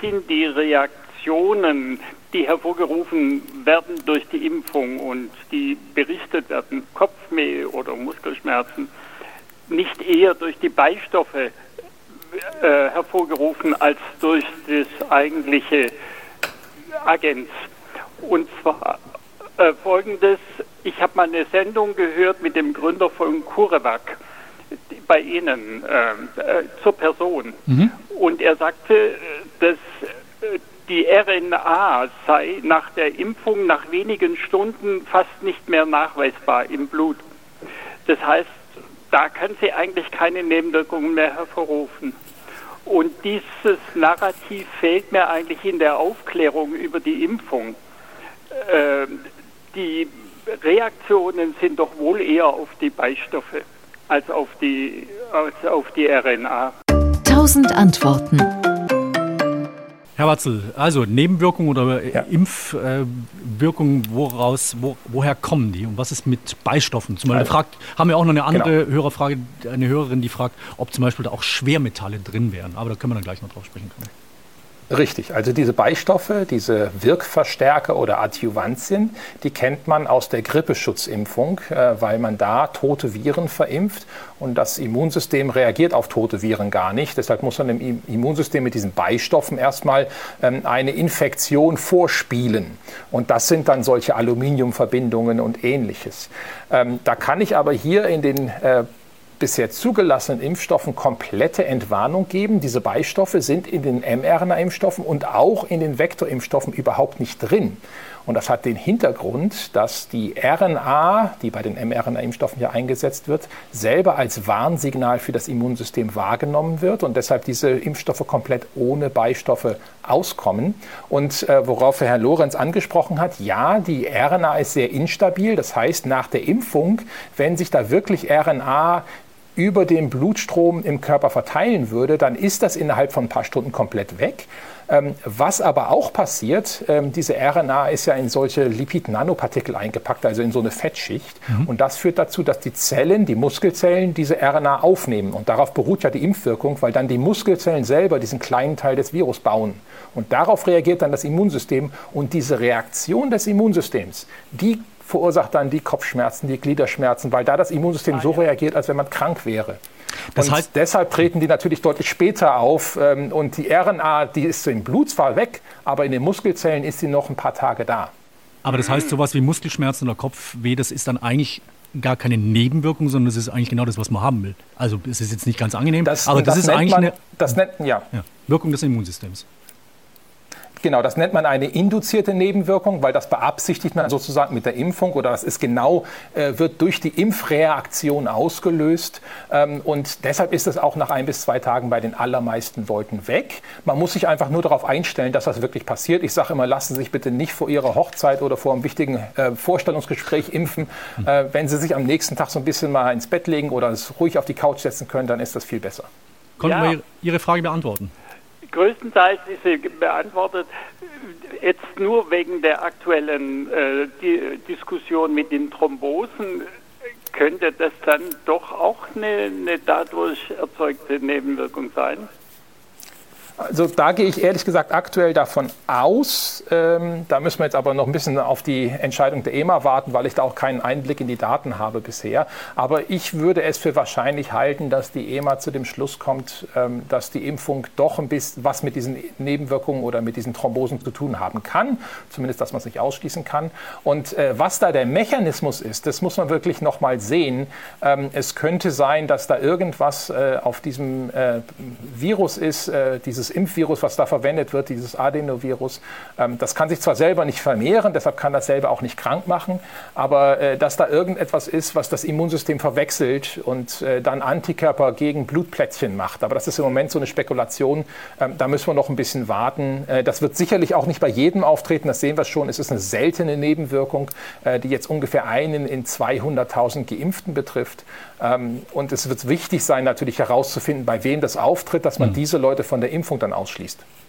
sind die Reaktionen, die hervorgerufen werden durch die Impfung und die berichtet werden, Kopfweh oder Muskelschmerzen, nicht eher durch die Beistoffe äh, hervorgerufen als durch das eigentliche Agens. Und zwar äh, folgendes, ich habe mal eine Sendung gehört mit dem Gründer von CureVac bei Ihnen äh, äh, zur Person. Mhm. Und er sagte, dass äh, die RNA sei nach der Impfung nach wenigen Stunden fast nicht mehr nachweisbar im Blut. Das heißt, da kann sie eigentlich keine Nebenwirkungen mehr hervorrufen. Und dieses Narrativ fehlt mir eigentlich in der Aufklärung über die Impfung. Äh, die Reaktionen sind doch wohl eher auf die Beistoffe als auf die, als auf die RNA. Tausend Antworten. Herr Watzel, also Nebenwirkungen oder ja. Impfwirkungen, äh, woraus, wo, woher kommen die und was ist mit Beistoffen? Zum Beispiel also, fragt, haben wir auch noch eine andere genau. Hörerfrage, eine Hörerin, die fragt, ob zum Beispiel da auch Schwermetalle drin wären. Aber da können wir dann gleich noch drauf sprechen. Können. Richtig, also diese Beistoffe, diese Wirkverstärker oder Adjuvantien, die kennt man aus der Grippeschutzimpfung, äh, weil man da tote Viren verimpft und das Immunsystem reagiert auf tote Viren gar nicht. Deshalb muss man dem Immunsystem mit diesen Beistoffen erstmal ähm, eine Infektion vorspielen. Und das sind dann solche Aluminiumverbindungen und ähnliches. Ähm, da kann ich aber hier in den äh, bisher zugelassenen Impfstoffen komplette Entwarnung geben. Diese Beistoffe sind in den mRNA-Impfstoffen und auch in den Vektorimpfstoffen überhaupt nicht drin. Und das hat den Hintergrund, dass die RNA, die bei den mRNA-Impfstoffen ja eingesetzt wird, selber als Warnsignal für das Immunsystem wahrgenommen wird und deshalb diese Impfstoffe komplett ohne Beistoffe auskommen. Und äh, worauf Herr Lorenz angesprochen hat, ja, die RNA ist sehr instabil. Das heißt, nach der Impfung, wenn sich da wirklich RNA über den Blutstrom im Körper verteilen würde, dann ist das innerhalb von ein paar Stunden komplett weg. Ähm, was aber auch passiert, ähm, diese RNA ist ja in solche Lipid-Nanopartikel eingepackt, also in so eine Fettschicht. Mhm. Und das führt dazu, dass die Zellen, die Muskelzellen, diese RNA aufnehmen. Und darauf beruht ja die Impfwirkung, weil dann die Muskelzellen selber diesen kleinen Teil des Virus bauen. Und darauf reagiert dann das Immunsystem. Und diese Reaktion des Immunsystems, die verursacht dann die Kopfschmerzen, die Gliederschmerzen, weil da das Immunsystem ah, so ja. reagiert, als wenn man krank wäre. Das und heißt, deshalb treten die natürlich deutlich später auf. Ähm, und die RNA, die ist im Blut zwar weg, aber in den Muskelzellen ist sie noch ein paar Tage da. Aber das heißt, sowas wie Muskelschmerzen oder Kopfweh, das ist dann eigentlich gar keine Nebenwirkung, sondern das ist eigentlich genau das, was man haben will. Also es ist jetzt nicht ganz angenehm, das, aber das, das ist eigentlich man, eine das nennt, ja. ja, Wirkung des Immunsystems. Genau, das nennt man eine induzierte Nebenwirkung, weil das beabsichtigt man sozusagen mit der Impfung oder das ist genau, äh, wird durch die Impfreaktion ausgelöst. Ähm, und deshalb ist es auch nach ein bis zwei Tagen bei den allermeisten Leuten weg. Man muss sich einfach nur darauf einstellen, dass das wirklich passiert. Ich sage immer, lassen Sie sich bitte nicht vor Ihrer Hochzeit oder vor einem wichtigen äh, Vorstellungsgespräch impfen. Mhm. Äh, wenn Sie sich am nächsten Tag so ein bisschen mal ins Bett legen oder es ruhig auf die Couch setzen können, dann ist das viel besser. Konnten ja. wir Ihre Frage beantworten? Größtenteils ist sie beantwortet. Jetzt nur wegen der aktuellen äh, die Diskussion mit den Thrombosen könnte das dann doch auch eine, eine dadurch erzeugte Nebenwirkung sein? Also da gehe ich ehrlich gesagt aktuell davon aus. Ähm, da müssen wir jetzt aber noch ein bisschen auf die Entscheidung der EMA warten, weil ich da auch keinen Einblick in die Daten habe bisher. Aber ich würde es für wahrscheinlich halten, dass die EMA zu dem Schluss kommt, ähm, dass die Impfung doch ein bisschen was mit diesen Nebenwirkungen oder mit diesen Thrombosen zu tun haben kann. Zumindest, dass man es nicht ausschließen kann. Und äh, was da der Mechanismus ist, das muss man wirklich noch mal sehen. Ähm, es könnte sein, dass da irgendwas äh, auf diesem äh, Virus ist, äh, dieses dieses Impfvirus, was da verwendet wird, dieses Adenovirus, ähm, das kann sich zwar selber nicht vermehren, deshalb kann das selber auch nicht krank machen, aber äh, dass da irgendetwas ist, was das Immunsystem verwechselt und äh, dann Antikörper gegen Blutplättchen macht. Aber das ist im Moment so eine Spekulation. Ähm, da müssen wir noch ein bisschen warten. Äh, das wird sicherlich auch nicht bei jedem auftreten. Das sehen wir schon. Es ist eine seltene Nebenwirkung, die jetzt ungefähr einen in 200.000 Geimpften betrifft. Ähm, und es wird wichtig sein, natürlich herauszufinden, bei wem das auftritt, dass man mhm. diese Leute von der Impfung dann ausschließt.